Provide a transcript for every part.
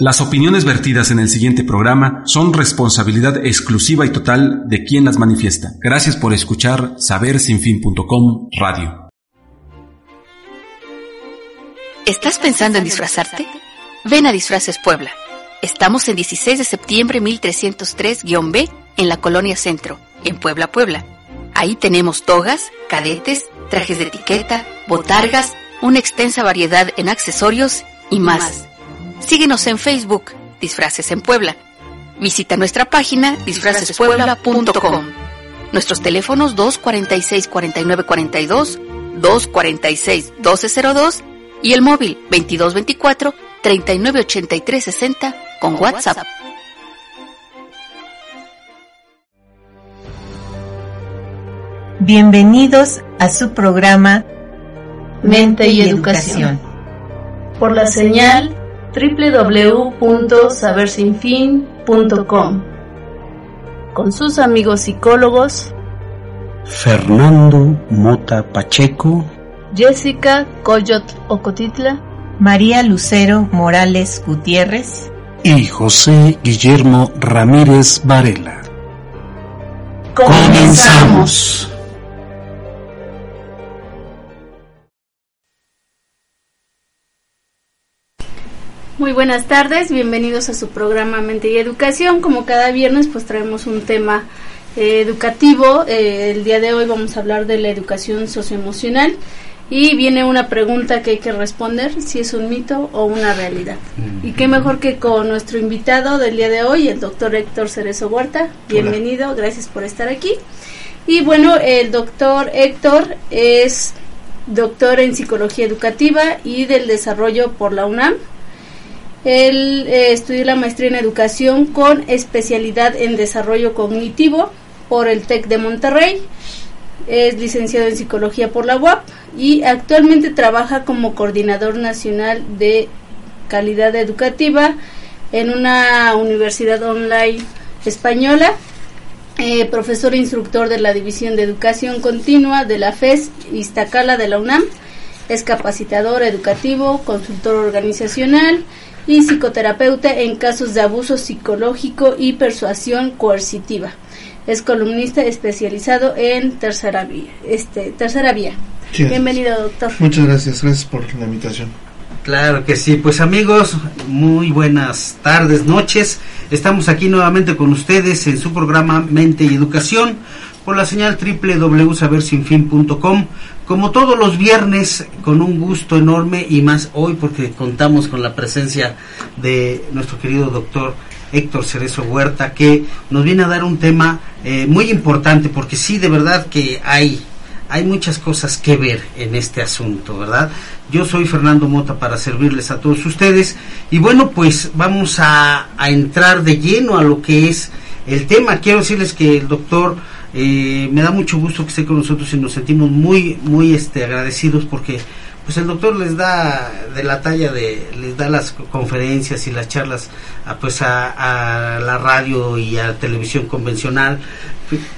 Las opiniones vertidas en el siguiente programa son responsabilidad exclusiva y total de quien las manifiesta. Gracias por escuchar sabersinfin.com Radio. ¿Estás pensando en disfrazarte? Ven a Disfraces Puebla. Estamos en 16 de septiembre 1303-B en la Colonia Centro, en Puebla, Puebla. Ahí tenemos togas, cadetes, trajes de etiqueta, botargas, una extensa variedad en accesorios y más. Síguenos en Facebook, Disfraces en Puebla. Visita nuestra página disfracespuebla.com. Nuestros teléfonos 246-4942, 246-1202 y el móvil 2224-398360 con WhatsApp. Bienvenidos a su programa Mente y Educación. Por la señal www.sabersinfin.com con sus amigos psicólogos Fernando Mota Pacheco, Jessica Coyot Ocotitla, María Lucero Morales Gutiérrez y José Guillermo Ramírez Varela. Comenzamos. Muy buenas tardes, bienvenidos a su programa Mente y Educación. Como cada viernes, pues traemos un tema eh, educativo. Eh, el día de hoy vamos a hablar de la educación socioemocional y viene una pregunta que hay que responder si es un mito o una realidad. Y qué mejor que con nuestro invitado del día de hoy, el doctor Héctor Cerezo Huerta. Bienvenido, gracias por estar aquí. Y bueno, el doctor Héctor es doctor en psicología educativa y del desarrollo por la UNAM él eh, estudió la maestría en educación con especialidad en desarrollo cognitivo por el TEC de Monterrey. Es licenciado en psicología por la UAP y actualmente trabaja como coordinador nacional de calidad educativa en una universidad online española, eh, profesor instructor de la División de Educación Continua de la FES Iztacala de la UNAM, es capacitador educativo, consultor organizacional, y psicoterapeuta en casos de abuso psicológico y persuasión coercitiva. Es columnista especializado en tercera vía. Este, tercera vía. Bienvenido, doctor. Muchas gracias, gracias por la invitación. Claro que sí, pues amigos, muy buenas tardes, noches. Estamos aquí nuevamente con ustedes en su programa Mente y Educación por la señal www.sabersinfin.com como todos los viernes, con un gusto enorme y más hoy porque contamos con la presencia de nuestro querido doctor Héctor Cerezo Huerta, que nos viene a dar un tema eh, muy importante porque sí, de verdad que hay, hay muchas cosas que ver en este asunto, ¿verdad? Yo soy Fernando Mota para servirles a todos ustedes y bueno, pues vamos a, a entrar de lleno a lo que es el tema. Quiero decirles que el doctor eh, me da mucho gusto que esté con nosotros y nos sentimos muy, muy este, agradecidos porque pues el doctor les da de la talla de, les da las conferencias y las charlas a, pues a, la radio y a la televisión convencional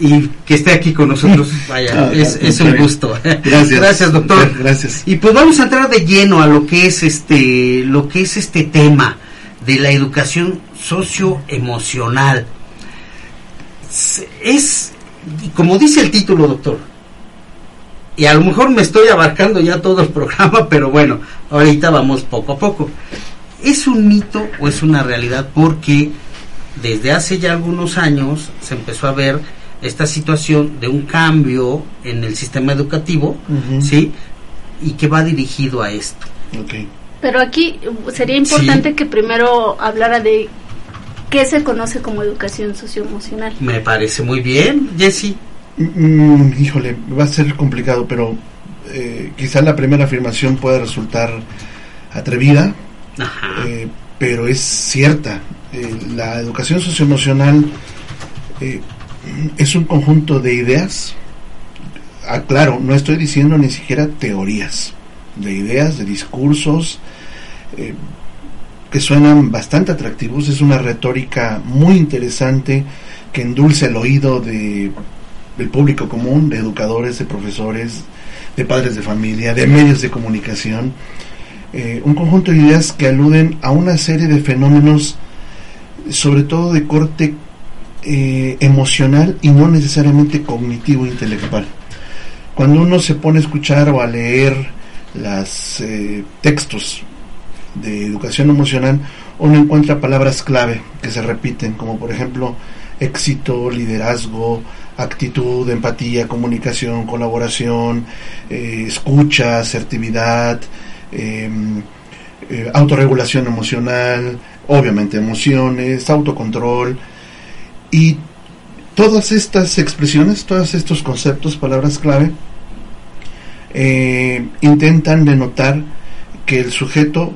y que esté aquí con nosotros, vaya, ah, es, un gusto. Gracias. Gracias, doctor. Gracias. Y pues vamos a entrar de lleno a lo que es este, lo que es este tema de la educación socioemocional. Es como dice el título, doctor, y a lo mejor me estoy abarcando ya todo el programa, pero bueno, ahorita vamos poco a poco. ¿Es un mito o es una realidad? Porque desde hace ya algunos años se empezó a ver esta situación de un cambio en el sistema educativo, ¿sí? Y que va dirigido a esto. Pero aquí sería importante que primero hablara de ¿Qué se conoce como educación socioemocional? Me parece muy bien, Jesse. Mm, híjole, va a ser complicado, pero eh, quizá la primera afirmación pueda resultar atrevida, eh, pero es cierta. Eh, la educación socioemocional es un conjunto de ideas. Ah, claro, no estoy diciendo ni siquiera teorías, de ideas, de discursos, que suenan bastante atractivos. Es una retórica muy interesante que endulce el oído de, del público común, de educadores, de profesores, de padres de familia, de medios de comunicación. eh, un conjunto de ideas que aluden a una serie de fenómenos, sobre todo de corte eh, emocional y no necesariamente cognitivo intelectual. Cuando uno se pone a escuchar o a leer los eh, textos de educación emocional, uno encuentra palabras clave que se repiten, como por ejemplo éxito, liderazgo, actitud, empatía, comunicación, colaboración, eh, escucha, asertividad, em, eh, autorregulación emocional, obviamente emociones, autocontrol y todas estas expresiones, todos estos conceptos, palabras clave, eh, intentan denotar que el sujeto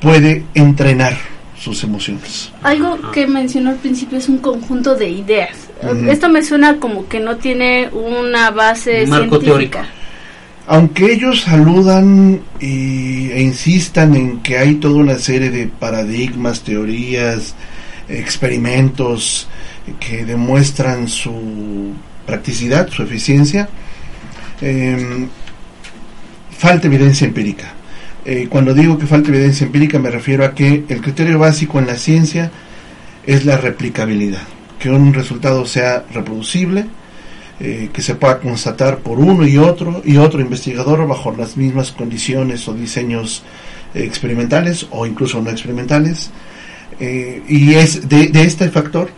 puede entrenar sus emociones. Algo que mencionó al principio es un conjunto de ideas. Esto me suena como que no tiene una base Marco científica. Aunque ellos saludan y, e insistan en que hay toda una serie de paradigmas, teorías, experimentos que demuestran su practicidad, su eficiencia, em, falta evidencia empírica. Eh, cuando digo que falta evidencia empírica me refiero a que el criterio básico en la ciencia es la replicabilidad, que un resultado sea reproducible, eh, que se pueda constatar por uno y otro y otro investigador bajo las mismas condiciones o diseños experimentales o incluso no experimentales. Eh, y es de, de este factor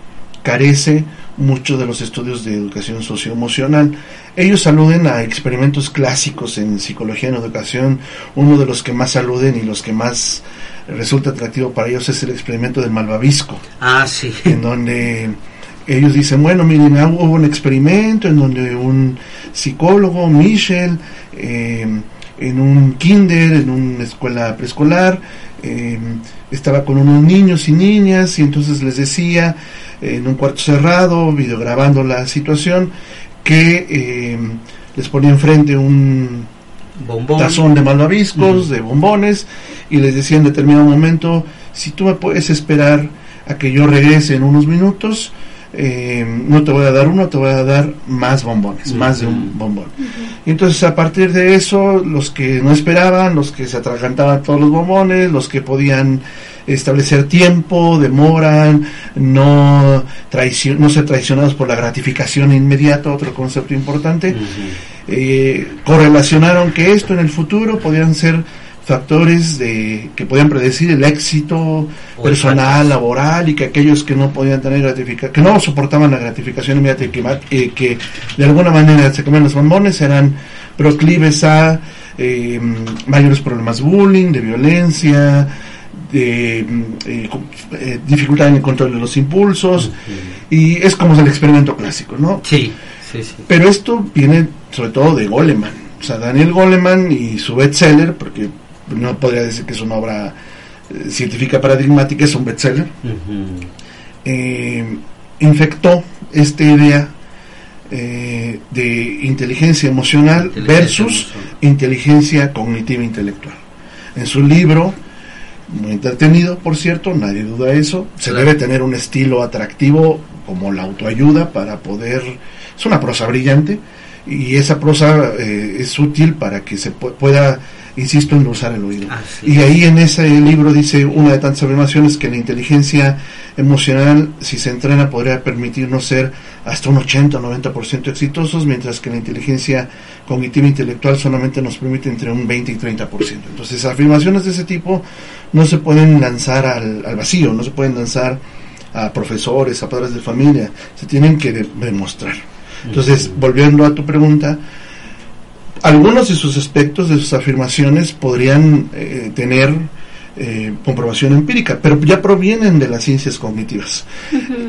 carece mucho de los estudios de educación socioemocional. Ellos aluden a experimentos clásicos en psicología en educación. Uno de los que más aluden y los que más resulta atractivo para ellos es el experimento del malvavisco. Ah, sí. En donde ellos dicen, bueno, miren, hubo un experimento en donde un psicólogo, Michel, eh, en un kinder, en una escuela preescolar, eh, estaba con unos niños y niñas y entonces les decía en un cuarto cerrado, videograbando la situación, que eh, les ponía enfrente un tazón de malvaviscos, de bombones, y les decía en determinado momento, si tú me puedes esperar a que yo regrese en unos minutos, eh, no te voy a dar uno, te voy a dar más bombones, más de un bombón. Y entonces a partir de eso, los que no esperaban, los que se atragantaban todos los bombones, los que podían establecer tiempo, demoran, no, no ser traicionados por la gratificación inmediata, otro concepto importante, eh, correlacionaron que esto en el futuro podían ser factores de que podían predecir el éxito personal, laboral y que aquellos que no podían tener gratificación, que no soportaban la gratificación inmediata y que, eh, que de alguna manera se comían los bombones eran proclives a eh, mayores problemas bullying, de violencia, de eh, eh, dificultad en el control de los impulsos y es como el experimento clásico, ¿no? Sí, sí, sí. Pero esto viene sobre todo de Goleman, o sea, Daniel Goleman y su bestseller, porque no podría decir que es una obra eh, científica paradigmática, es un bestseller, infectó esta idea de inteligencia emocional versus inteligencia cognitiva intelectual. En su libro muy entretenido, por cierto, nadie duda eso. Se debe tener un estilo atractivo como la autoayuda para poder... Es una prosa brillante y esa prosa eh, es útil para que se pueda, insisto, en usar el oído. y ahí en ese libro dice una de tantas afirmaciones que la inteligencia emocional, si se entrena, podría permitirnos ser hasta un 80 o 90% exitosos, mientras que la inteligencia cognitiva intelectual solamente nos permite entre un 20 y 30%. Entonces, afirmaciones de ese tipo no se pueden lanzar al, al vacío, no se pueden lanzar a profesores, a padres de familia, se tienen que demostrar. Entonces, volviendo a tu pregunta, algunos de sus aspectos, de sus afirmaciones, podrían eh, tener eh, comprobación empírica, pero ya provienen de las ciencias cognitivas.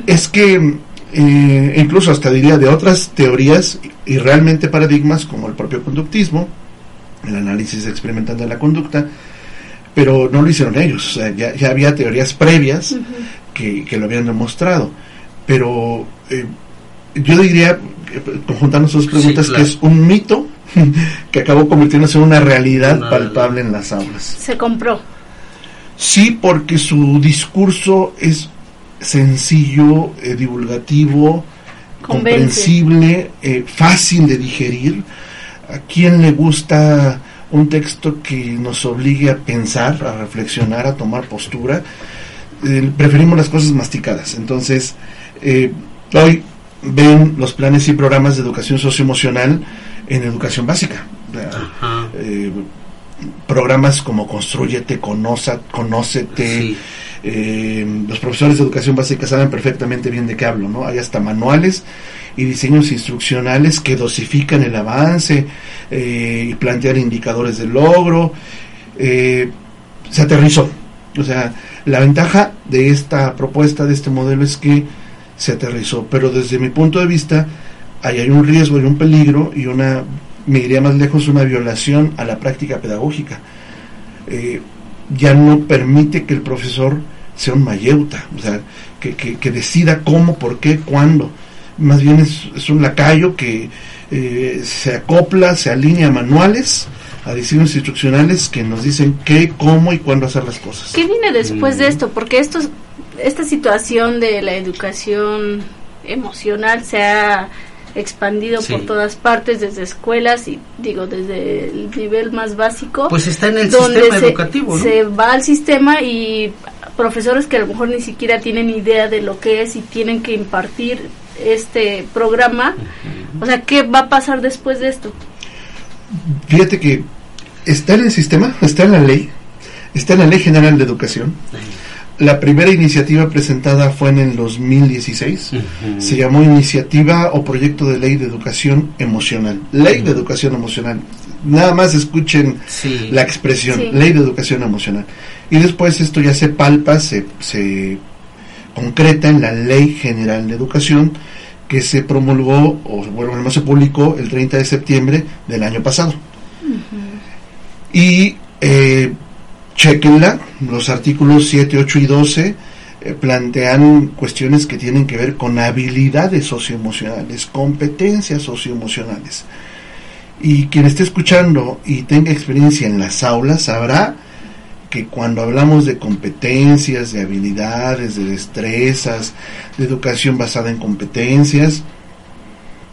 Es que eh, incluso hasta diría de otras teorías y realmente paradigmas como el propio conductismo, el análisis experimental de la conducta, pero no lo hicieron ellos, ya, había teorías previas que, lo habían demostrado, pero eh, yo diría, conjuntando sus preguntas, que es un mito que acabó convirtiéndose en una realidad palpable en las aulas. Se compró. Sí, porque su discurso es sencillo, eh, divulgativo, comprensible, eh, fácil de digerir. ¿A quién le gusta un texto que nos obligue a pensar, a reflexionar, a tomar postura. Eh, preferimos las cosas masticadas. Entonces, eh, hoy ven los planes y programas de educación socioemocional en educación básica. Eh, programas como Construyete, Conoce, Conócete. los profesores de educación básica saben perfectamente bien de qué hablo, ¿no? Hay hasta manuales y diseños instruccionales que dosifican el avance y plantear indicadores de logro. se aterrizó. O sea, la ventaja de esta propuesta, de este modelo, es que se aterrizó, pero desde mi punto de vista, ahí hay un riesgo y un peligro y una, me iría más lejos, una violación a la práctica pedagógica. Eh, ya no permite que el profesor sea un mayeuta, o sea, que, decida cómo, por qué, cuándo. Más bien es, un lacayo que eh, se acopla, se alinea a manuales a diseños instruccionales que nos dicen qué, cómo y cuándo hacer las cosas. ¿Qué viene después de esto? Porque esto, esta situación de la educación emocional se ha expandido por todas partes, desde escuelas y digo desde el nivel más básico. Pues está en el sistema educativo, Se va al sistema y profesores que a lo mejor ni siquiera tienen idea de lo que es y tienen que impartir este programa. O sea, ¿qué va a pasar después de esto? Fíjate que está en el sistema, está en la ley, está en la Ley General de Educación. La primera iniciativa presentada fue en el 2016. Se llamó Iniciativa o Proyecto de Ley de Educación Emocional. Ley de Educación Emocional. Nada más escuchen la expresión, Ley de Educación Emocional. Y después esto ya se palpa, se, se concreta en la Ley General de Educación que se promulgó, o bueno, no se publicó el 30 de septiembre del año pasado. Y eh, chequenla, los artículos 7, 8 y 12 eh, plantean cuestiones que tienen que ver con habilidades socioemocionales, competencias socioemocionales. Y quien esté escuchando y tenga experiencia en las aulas sabrá que cuando hablamos de competencias, de habilidades, de destrezas, de educación basada en competencias,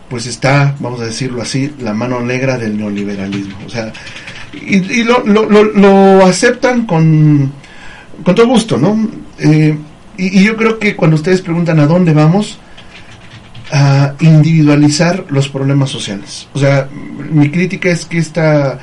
pues está, vamos a decirlo así, la mano negra del neoliberalismo. O sea, y, lo, lo, lo, aceptan con, con todo gusto, ¿no? Eh, y, y, yo creo que cuando ustedes preguntan a dónde vamos, a individualizar los problemas sociales. O sea, mi crítica es que esta,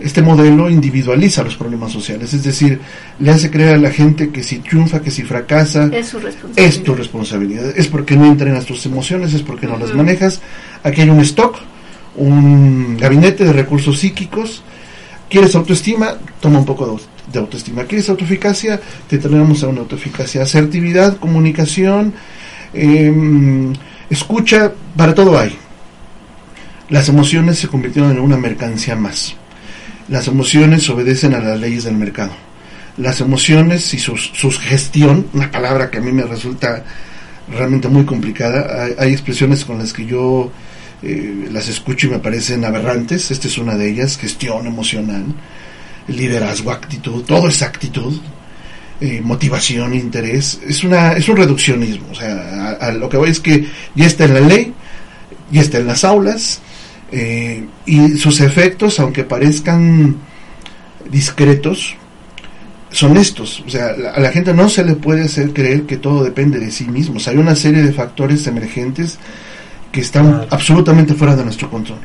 este modelo individualiza los problemas sociales, es decir, le hace creer a la gente que si triunfa, que si fracasa, es, su responsabilidad. es tu responsabilidad, es porque no entrenas tus emociones, es porque no las manejas. Aquí hay un stock, un gabinete de recursos psíquicos ¿Quieres autoestima? Toma un poco de, autoestima. ¿Quieres autoeficacia? Te tenemos a una autoeficacia. Asertividad, comunicación, em, escucha, para todo hay. Las emociones se convirtieron en una mercancía más. Las emociones obedecen a las leyes del mercado. Las emociones y su, gestión, una palabra que a mí me resulta realmente muy complicada, hay expresiones con las que yo eh, las escucho y me parecen aberrantes. Esta es una de ellas, gestión emocional, liderazgo, actitud, todo es actitud, eh, motivación, interés. Es, una, es un reduccionismo. O sea, lo que voy es que ya está en la ley, ya está en las aulas, eh, y sus efectos, aunque parezcan discretos, son estos. O sea, a la gente no se le puede hacer creer que todo depende de sí mismo. hay una serie de factores emergentes que están absolutamente fuera de nuestro control.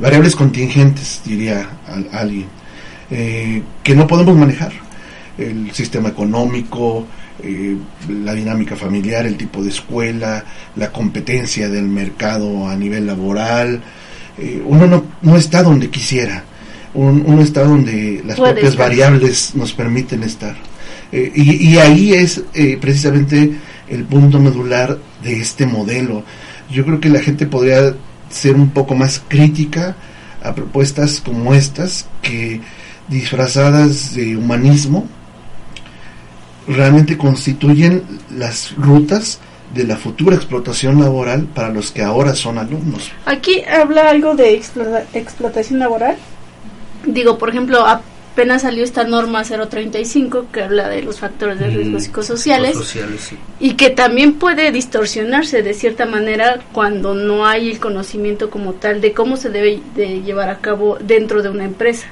variables contingentes, diría alguien, eh, que no podemos manejar. El sistema económico, eh, la dinámica familiar, el tipo de escuela, la competencia del mercado a nivel laboral. Eh, uno no, no, está donde quisiera, uno está donde las propias variables nos permiten estar. Y, y, ahí es precisamente el punto medular de este modelo yo creo que la gente podría ser un poco más crítica a propuestas como estas que disfrazadas de humanismo realmente constituyen las rutas de la futura explotación laboral para los que ahora son alumnos. Aquí habla algo de explotación laboral. Digo, por ejemplo, apenas salió esta norma 035 que habla de los factores de riesgo psicosociales, y que también puede distorsionarse de cierta manera cuando no hay el conocimiento como tal de cómo se debe de llevar a cabo dentro de una empresa.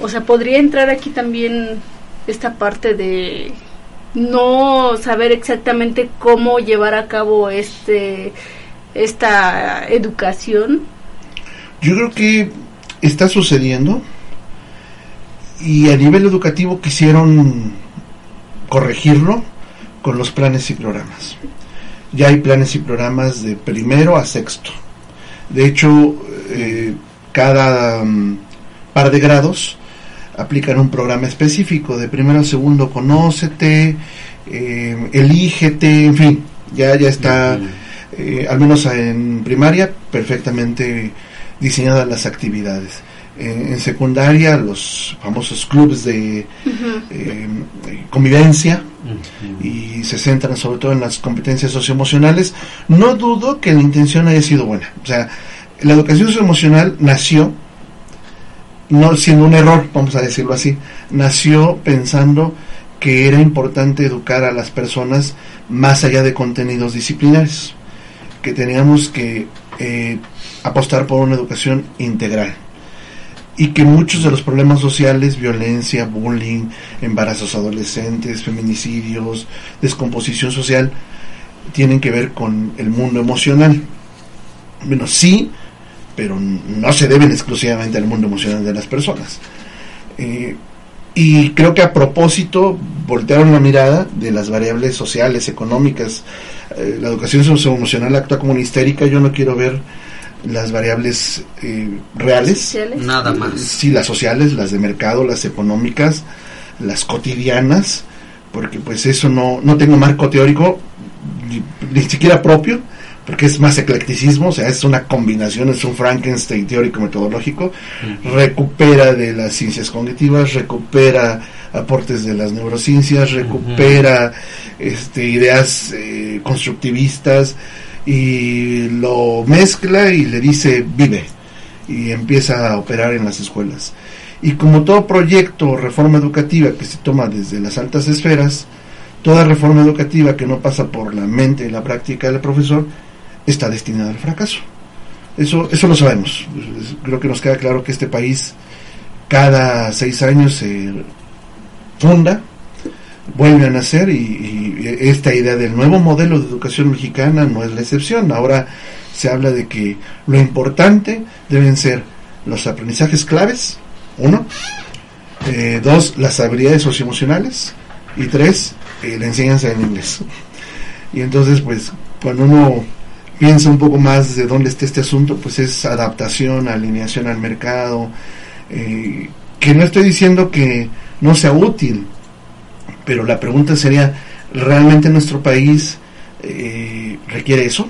O sea, podría entrar aquí también esta parte de no saber exactamente cómo llevar a cabo este esta educación. Yo creo que está sucediendo y a nivel educativo quisieron corregirlo con los planes y programas. Ya hay planes y programas de primero a sexto. De hecho, eh, cada mm, par de grados aplican un programa específico. De primero a segundo, conócete, eh, elígete, en fin, ya, ya está, eh, al menos en primaria, perfectamente diseñadas las actividades en, secundaria los famosos clubes de eh, convivencia y se centran sobre todo en las competencias socioemocionales. No dudo que la intención haya sido buena. O sea, la educación socioemocional nació, no siendo un error, vamos a decirlo así, nació pensando que era importante educar a las personas más allá de contenidos disciplinares, que teníamos que eh, apostar por una educación integral y que muchos de los problemas sociales, violencia, bullying, embarazos adolescentes, feminicidios, descomposición social, tienen que ver con el mundo emocional. Bueno, sí, pero no se deben exclusivamente al mundo emocional de las personas. Eh, y creo que a propósito voltearon la mirada de las variables sociales, económicas. Eh, la educación socioemocional actúa como una histérica. Yo no quiero ver las variables eh, reales. Nada más. Sí, las sociales, las de mercado, las económicas, las cotidianas, porque pues eso no, no tengo marco teórico, ni, siquiera propio, porque es más eclecticismo, o sea, es una combinación, es un Frankenstein teórico metodológico, recupera de las ciencias cognitivas, recupera aportes de las neurociencias, recupera este, ideas eh, constructivistas, y lo mezcla y le dice vive y empieza a operar en las escuelas. Y como todo proyecto o reforma educativa que se toma desde las altas esferas, toda reforma educativa que no pasa por la mente y la práctica del profesor está destinada al fracaso. Eso, eso lo sabemos. Creo que nos queda claro que este país cada seis años se funda vuelve a nacer y, esta idea del nuevo modelo de educación mexicana no es la excepción. Ahora se habla de que lo importante deben ser los aprendizajes claves, uno, eh, dos, las habilidades socioemocionales y tres, eh, la enseñanza en inglés. Y entonces, pues, cuando uno piensa un poco más de dónde está este asunto, pues es adaptación, alineación al mercado, eh, que no estoy diciendo que no sea útil, pero la pregunta sería, ¿realmente nuestro país eh, requiere eso?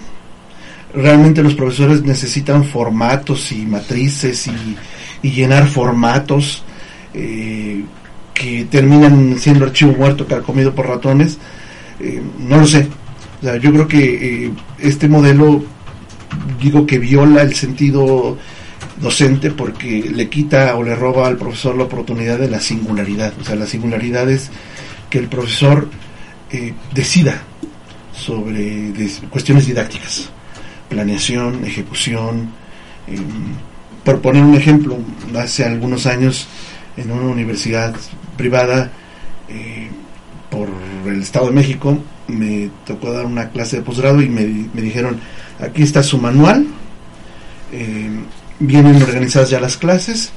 ¿Realmente los profesores necesitan formatos y matrices y, llenar formatos eh, que terminan siendo archivo muerto comido por ratones? Eh, no lo sé. yo creo que este modelo, digo que viola el sentido docente porque le quita o le roba al profesor la oportunidad de la singularidad. O sea, la singularidad es que el profesor eh, decida sobre cuestiones didácticas, planeación, ejecución. Em, por poner un ejemplo, hace algunos años en una universidad privada eh, por el Estado de México me tocó dar una clase de posgrado y me, me dijeron, aquí está su manual, em, vienen organizadas ya las clases,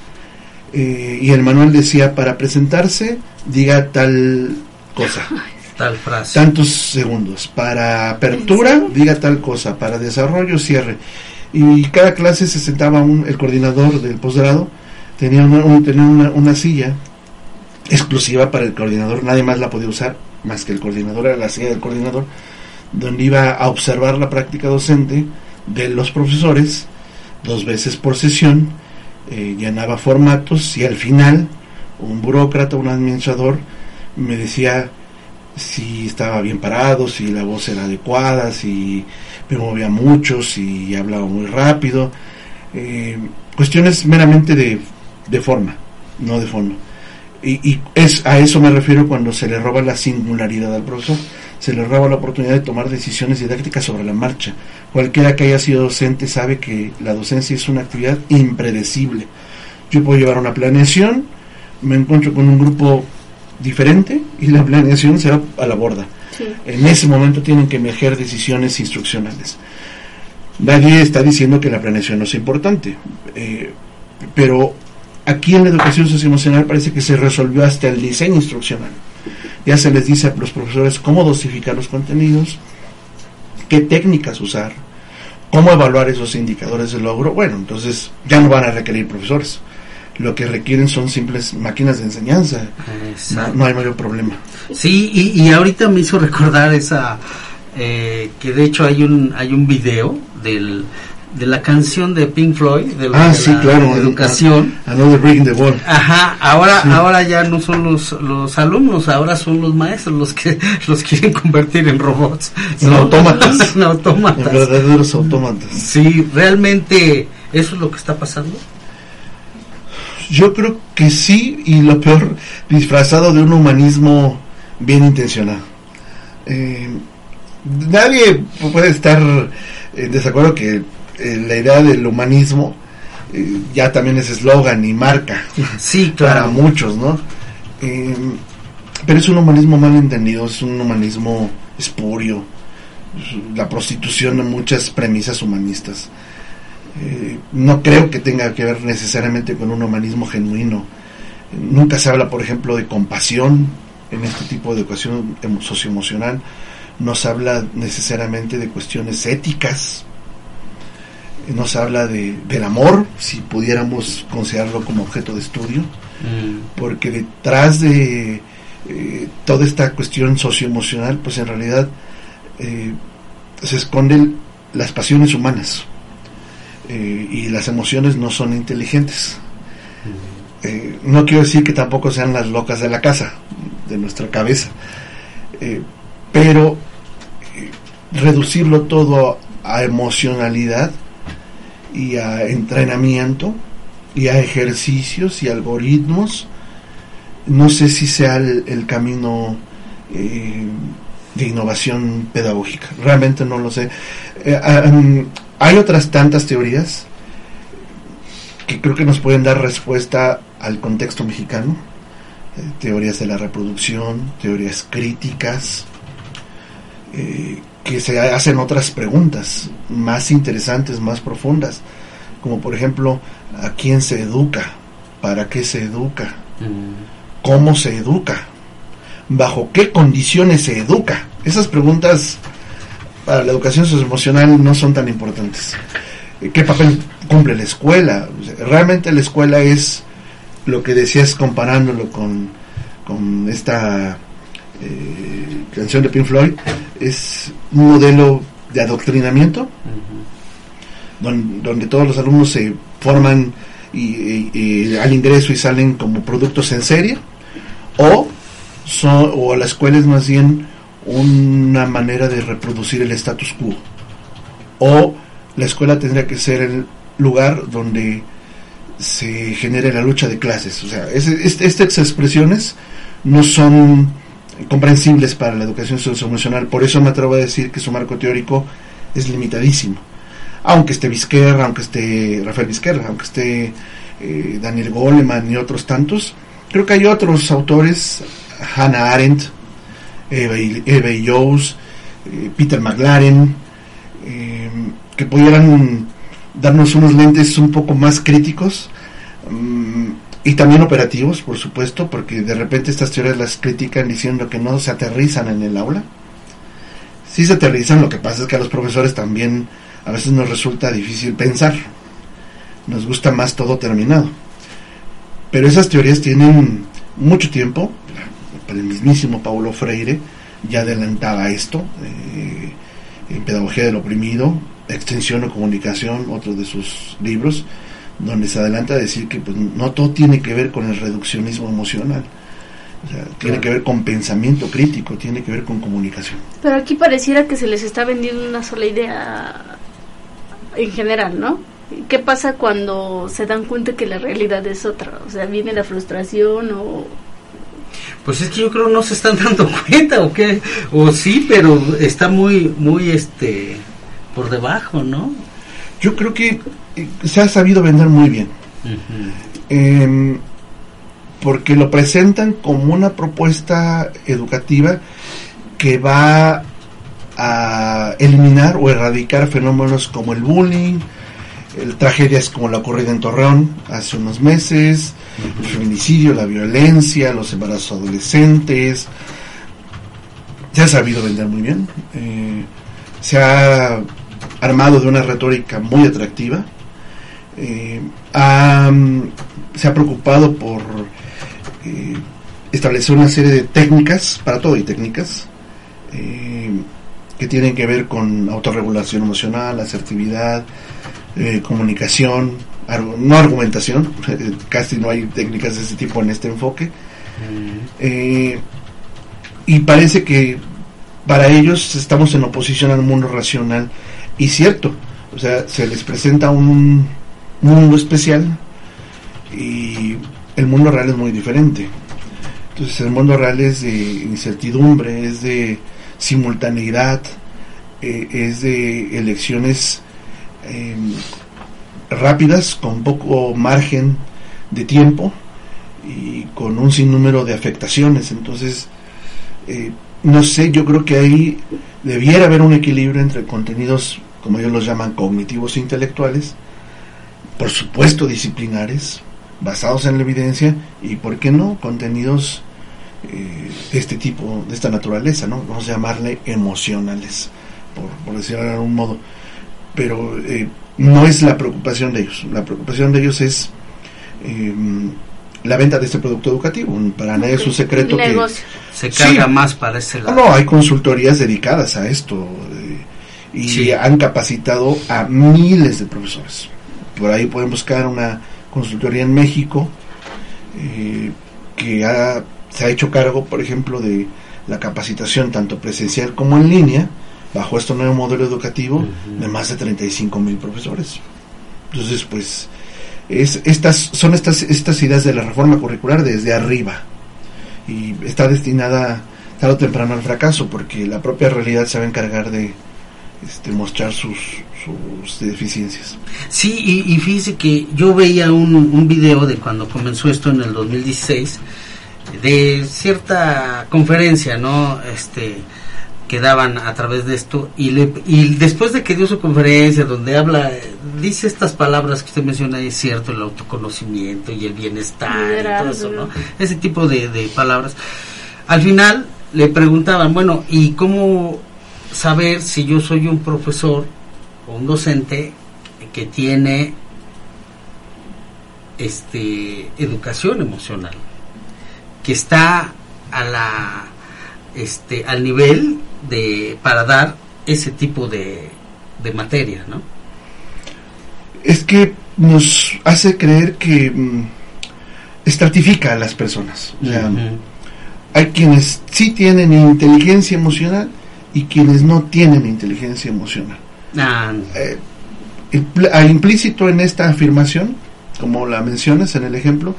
eh, y el manual decía para presentarse diga tal cosa. Tal frase. Tantos segundos. Para apertura diga tal cosa. Para desarrollo cierre. Y cada clase se sentaba un, el coordinador del posgrado, tenía, una, tenía una, silla exclusiva para el coordinador, nadie más la podía usar más que el coordinador, era la silla del coordinador, donde iba a observar la práctica docente de los profesores dos veces por sesión eh, llenaba formatos y al final un burócrata, un administrador, me decía si estaba bien parado, si la voz era adecuada, si me movía mucho, si hablaba muy rápido, eh, cuestiones meramente de, de forma. no de fondo. Y, y, es a eso me refiero cuando se le roba la singularidad al profesor, se le roba la oportunidad de tomar decisiones didácticas sobre la marcha. Cualquiera que haya sido docente sabe que la docencia es una actividad impredecible. Yo puedo llevar una planeación, me encuentro con un grupo diferente y la planeación se va a la borda. En ese momento tienen que emerger decisiones instruccionales. Nadie está diciendo que la planeación no es importante, eh, pero aquí en la educación socioemocional parece que se resolvió hasta el diseño instruccional. Ya se les dice a los profesores cómo dosificar los contenidos, qué técnicas usar, cómo evaluar esos indicadores de logro. Bueno, entonces ya no van a requerir profesores lo que requieren son simples máquinas de enseñanza. No, hay mayor problema. Sí, y, y ahorita me hizo recordar esa, eh, que de hecho hay un, hay un video del, de la canción de Pink Floyd, de la, ah, sí, claro, educación. Another Breaking the Wall. Ajá, ahora, ahora ya no son los, los alumnos, ahora son los maestros los que los quieren convertir en robots. En autómatas. en autómatas. En verdaderos autómatas. Sí, realmente eso es lo que está pasando. Yo creo que sí, y lo peor, disfrazado de un humanismo bien intencionado. Eh, nadie puede estar en desacuerdo que eh, la idea del humanismo eh, ya también es eslogan y marca sí, para muchos, ¿no? pero es un humanismo mal entendido, es un humanismo espurio, la prostitución de muchas premisas humanistas. Eh, no creo que tenga que ver necesariamente con un humanismo genuino. Nunca se habla, por ejemplo, de compasión en este tipo de educación socioemocional. No se habla necesariamente de cuestiones éticas. No se habla de, del amor, si pudiéramos considerarlo como objeto de estudio. Mm. Porque detrás de eh, toda esta cuestión socioemocional, pues en realidad eh, se esconden las pasiones humanas eh, y las emociones no son inteligentes. Eh, no quiero decir que tampoco sean las locas de la casa, de nuestra cabeza, pero reducirlo todo a emocionalidad y a entrenamiento y a ejercicios y algoritmos, no sé si sea el, camino de innovación pedagógica, realmente no lo sé. Hay otras tantas teorías que creo que nos pueden dar respuesta al contexto mexicano. Eh, teorías de la reproducción, teorías críticas, eh, que se hacen otras preguntas más interesantes, más profundas, como por ejemplo, ¿a quién se educa? ¿Para qué se educa? Mm. ¿Cómo se educa? ¿Bajo qué condiciones se educa? Esas preguntas para la educación socioemocional no son tan importantes. ¿Qué papel cumple la escuela? Realmente la escuela es lo que decías comparándolo con, con esta eh, canción de Pink Floyd, es un modelo de adoctrinamiento donde, todos los alumnos se forman y, al ingreso y salen como productos en serie o, son, o la escuela es más bien una manera de reproducir el status quo. O la escuela tendría que ser el lugar donde se genere la lucha de clases. O sea, estas expresiones no son comprensibles para la educación socioemocional. Por eso me atrevo a decir que su marco teórico es limitadísimo. Aunque esté Vizquerra, aunque esté Rafael Vizquerra, aunque esté eh, Daniel Goleman y otros tantos, creo que hay otros autores, Hannah Arendt, Eva Eva eh, Peter McLaren, eh, que pudieran darnos unos lentes un poco más críticos mm, y también operativos, por supuesto, porque de repente estas teorías las critican diciendo que no se aterrizan en el aula. Sí se aterrizan, lo que pasa es que a los profesores también a veces nos resulta difícil pensar. Nos gusta más todo terminado. Pero esas teorías tienen mucho tiempo, el mismísimo Paulo Freire ya adelantaba esto, eh, en Pedagogía del Oprimido, Extensión o Comunicación, otro de sus libros, donde se adelanta a decir que pues, no todo tiene que ver con el reduccionismo emocional. tiene que ver con pensamiento crítico, tiene que ver con comunicación. Pero aquí pareciera que se les está vendiendo una sola idea en general, ¿no? ¿Qué pasa cuando se dan cuenta que la realidad es otra? O sea, viene la frustración o... Pues es que yo creo no se están dando cuenta o qué, o sí, pero está muy, muy, este, por debajo, ¿no? Yo creo que se ha sabido vender muy bien. Em, porque lo presentan como una propuesta educativa que va a eliminar o erradicar fenómenos como el bullying, el, tragedias como la ocurrida en Torreón hace unos meses, el feminicidio, la violencia, los embarazos adolescentes. Se ha sabido vender muy bien. Eh, se ha armado de una retórica muy atractiva. Eh, se ha preocupado por eh, establecer una serie de técnicas, para todo y técnicas, eh, que tienen que ver con autorregulación emocional, asertividad, comunicación, no argumentación, casi no hay técnicas de ese tipo en este enfoque. y parece que para ellos estamos en oposición al mundo racional y cierto, o sea, se les presenta un mundo especial y el mundo real es muy diferente. Entonces el mundo real es de incertidumbre, es de simultaneidad, eh, es de elecciones em, rápidas, con poco margen de tiempo y con un sinnúmero de afectaciones. Entonces, eh, no sé, yo creo que ahí debiera haber un equilibrio entre contenidos, como ellos los llaman, cognitivos e intelectuales, por supuesto disciplinares, basados en la evidencia, y, ¿por qué no?, contenidos eh, de este tipo, de esta naturaleza, ¿no? Vamos a llamarle emocionales, por, decirlo de algún modo. Pero eh, no es la preocupación de ellos. La preocupación de ellos es eh, la venta de este producto educativo. Para nadie es un secreto que se carga más para ese lado. No, hay consultorías dedicadas a esto eh, y han capacitado a miles de profesores. Por ahí pueden buscar una consultoría en México eh, que ha, se ha hecho cargo, por ejemplo, de la capacitación tanto presencial como en línea bajo este nuevo modelo educativo de más de 35 mil profesores. Entonces, pues es, estas, son estas, estas ideas de la reforma curricular desde arriba y está destinada tarde o temprano al fracaso porque la propia realidad se va a encargar de este, mostrar sus, sus deficiencias. Sí, y, y, fíjese que yo veía un, un video de cuando comenzó esto en el 2016 de cierta conferencia, ¿no? Este, que daban a través de esto y, le, y después de que dio su conferencia donde habla, dice estas palabras que usted menciona, es cierto, el autoconocimiento y el bienestar y todo eso, ¿no? Ese tipo de, de palabras. Al final le preguntaban, bueno, ¿y cómo saber si yo soy un profesor o un docente que tiene este educación emocional, que está a la este al nivel de para dar ese tipo de, de materia, ¿no? Es que nos hace creer que mm, estratifica a las personas. O sea, hay quienes sí tienen inteligencia emocional y quienes no tienen inteligencia emocional. Ah. Eh, implícito en esta afirmación, como la mencionas en el ejemplo,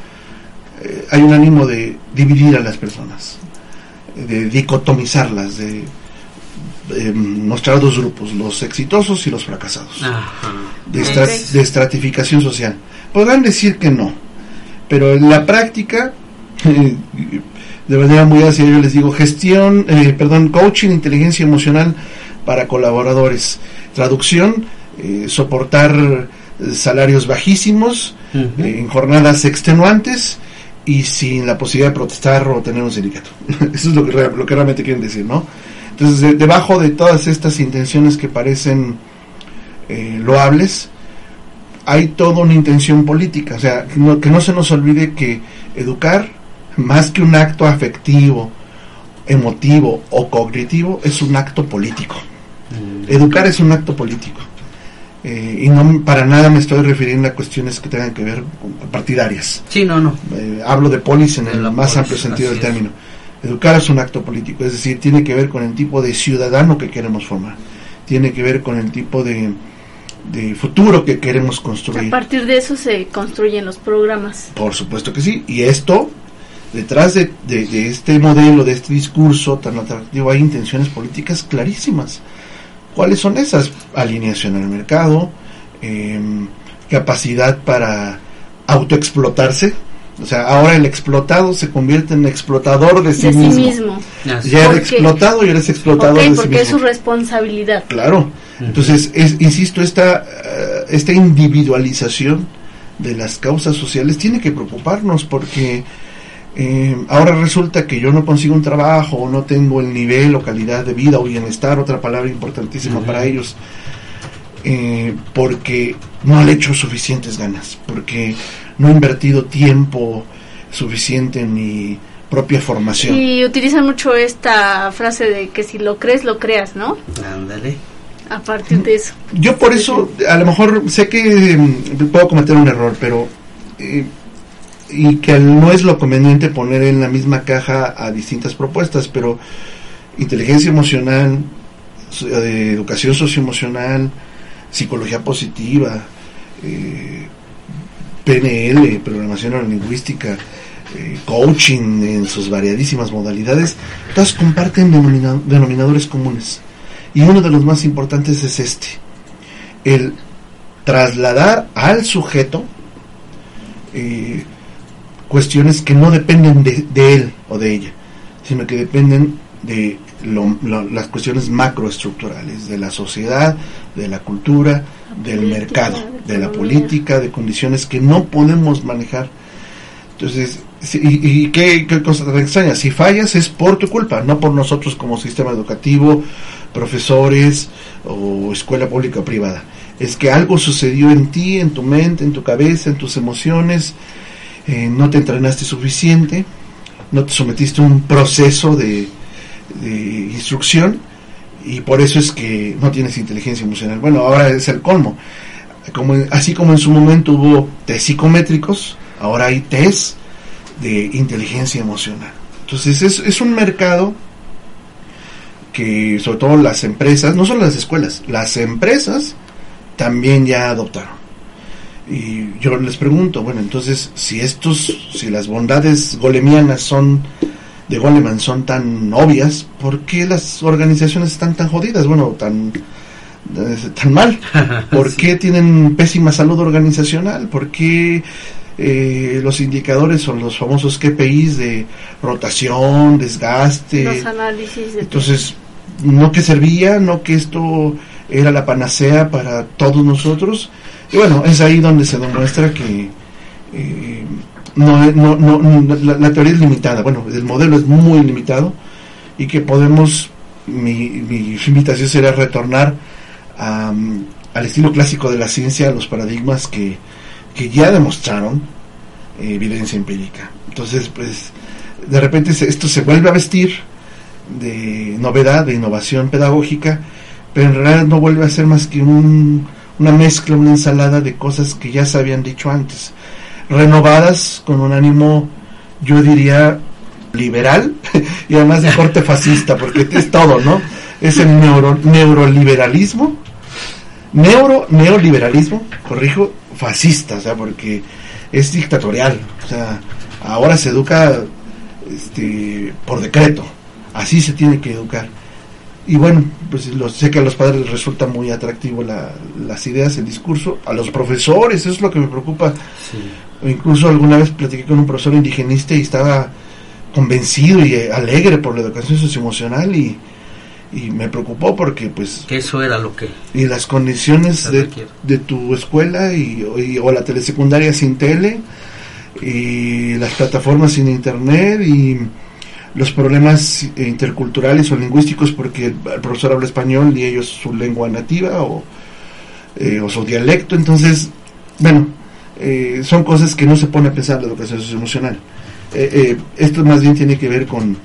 eh, hay un ánimo de dividir a las personas, de dicotomizarlas, de mostrar dos grupos, los exitosos y los fracasados, de, de, estratificación social. Podrán decir que no, pero en la práctica, de manera muy ácida, yo les digo gestión, eh, perdón, coaching, inteligencia emocional para colaboradores, traducción, eh, soportar eh, salarios bajísimos en jornadas extenuantes y sin la posibilidad de protestar o tener un sindicato. Eso es lo que, lo que realmente quieren decir, ¿no? Entonces, debajo de todas estas intenciones que parecen loables, hay toda una intención política. O sea, que no, se nos olvide que educar, más que un acto afectivo, emotivo o cognitivo, es un acto político. Mm. Educar es un acto político. Eh, y no para nada me estoy refiriendo a cuestiones que tengan que ver con partidarias. Sí, no, no. Eh, hablo de polis en el más amplio sentido del término. Educar es un acto político, es decir, tiene que ver con el tipo de ciudadano que queremos formar, tiene que ver con el tipo de de futuro que queremos construir. A partir de eso se construyen los programas. Por supuesto que sí. Y esto, detrás de, de, este modelo, de este discurso tan atractivo, hay intenciones políticas clarísimas. ¿Cuáles son esas? Alineación al mercado, em, capacidad para autoexplotarse. O sea, ahora el explotado se convierte en explotador de sí mismo. Ya eres explotado y eres explotador de sí porque es su responsabilidad. Claro. Entonces, es, insisto, esta, eh, esta individualización de las causas sociales tiene que preocuparnos porque eh, ahora resulta que yo no consigo un trabajo o no tengo el nivel o calidad de vida o bienestar, otra palabra importantísima para ellos, eh, porque no le he hecho suficientes ganas, porque no he invertido tiempo suficiente en mi propia formación. Y utilizan mucho esta frase de que si lo crees, lo creas, ¿no? Ándale a partir de eso. Yo por eso, a lo mejor sé que mm, puedo cometer un error, pero... Y que no es lo conveniente poner en la misma caja a distintas propuestas, pero inteligencia emocional, eh, educación socioemocional, psicología positiva, eh, PNL, programación neurolingüística, eh, coaching en sus variadísimas modalidades, todas comparten denominadores comunes. Y uno de los más importantes es este, el trasladar al sujeto cuestiones que no dependen de, él o de ella, sino que dependen de las cuestiones macroestructurales, de la sociedad, de la cultura, del mercado, de la política, de condiciones que no podemos manejar. Entonces, ¿y, qué, qué, cosa tan extraña? Si fallas es por tu culpa, no por nosotros como sistema educativo, profesores o escuela pública o privada. Es que algo sucedió en ti, en tu mente, en tu cabeza, en tus emociones, eh, no te entrenaste suficiente, no te sometiste a un proceso de, instrucción y por eso es que no tienes inteligencia emocional. Bueno, ahora es el colmo. Así como en su momento hubo test psicométricos, ahora hay test de inteligencia emocional. Entonces es, es un mercado que sobre todo las empresas, no solo las escuelas, las empresas también ya adoptaron. Y yo les pregunto, bueno, entonces si estos, si las bondades golemianas son de Goleman son tan obvias, ¿por qué las organizaciones están tan jodidas? Bueno, tan eh, tan mal. ¿Por qué tienen pésima salud organizacional? ¿Por qué eh, los indicadores son los famosos KPIs de rotación, desgaste? Los análisis. De Entonces, no que servía, no que esto era la panacea para todos nosotros. Y bueno, es ahí donde se demuestra que eh, no, no, no, la, teoría es limitada, bueno, el modelo es muy limitado y que podemos, mi, mi invitación sería retornar al estilo clásico de la ciencia, a los paradigmas que, que ya demostraron eh, evidencia empírica. Entonces, pues, de repente esto se vuelve a vestir de novedad, de innovación pedagógica, pero en realidad no vuelve a ser más que un, una mezcla, una ensalada de cosas que ya se habían dicho antes, renovadas con un ánimo, yo diría, liberal y además de corte fascista, porque es todo, ¿no? Es el neuro, neuroliberalismo, neuro, neoliberalismo, corrijo, fascista, o sea, porque es dictatorial, o sea, ahora se educa este, por decreto, así se tiene que educar. Y bueno, pues lo, sé que a los padres les resulta muy atractivo las ideas, el discurso, a los profesores, eso es lo que me preocupa. Incluso alguna vez platiqué con un profesor indigenista y estaba convencido y alegre por la educación socioemocional y, y me preocupó porque pues... Que eso era lo que... Y las condiciones de, de, tu escuela y, o la telesecundaria sin tele y las plataformas sin internet y los problemas interculturales o lingüísticos porque el, profesor habla español y ellos su lengua nativa o, eh, o su dialecto. Entonces, bueno, eh, son cosas que no se pone a pensar la educación socioemocional. Eh, esto más bien tiene que ver con,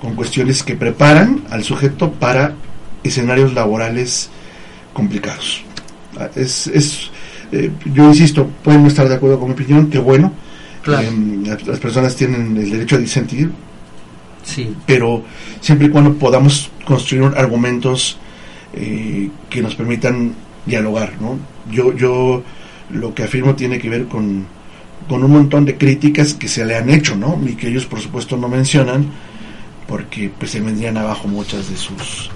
con cuestiones que preparan al sujeto para escenarios laborales complicados. Es, es yo insisto, pueden no estar de acuerdo con mi opinión, que bueno. las personas tienen el derecho a disentir, pero siempre y cuando podamos construir argumentos eh, que nos permitan dialogar, ¿no? Yo, yo lo que afirmo tiene que ver con, con un montón de críticas que se le han hecho, ¿no? Y que ellos, por supuesto, no mencionan, porque pues se vendrían abajo muchas de sus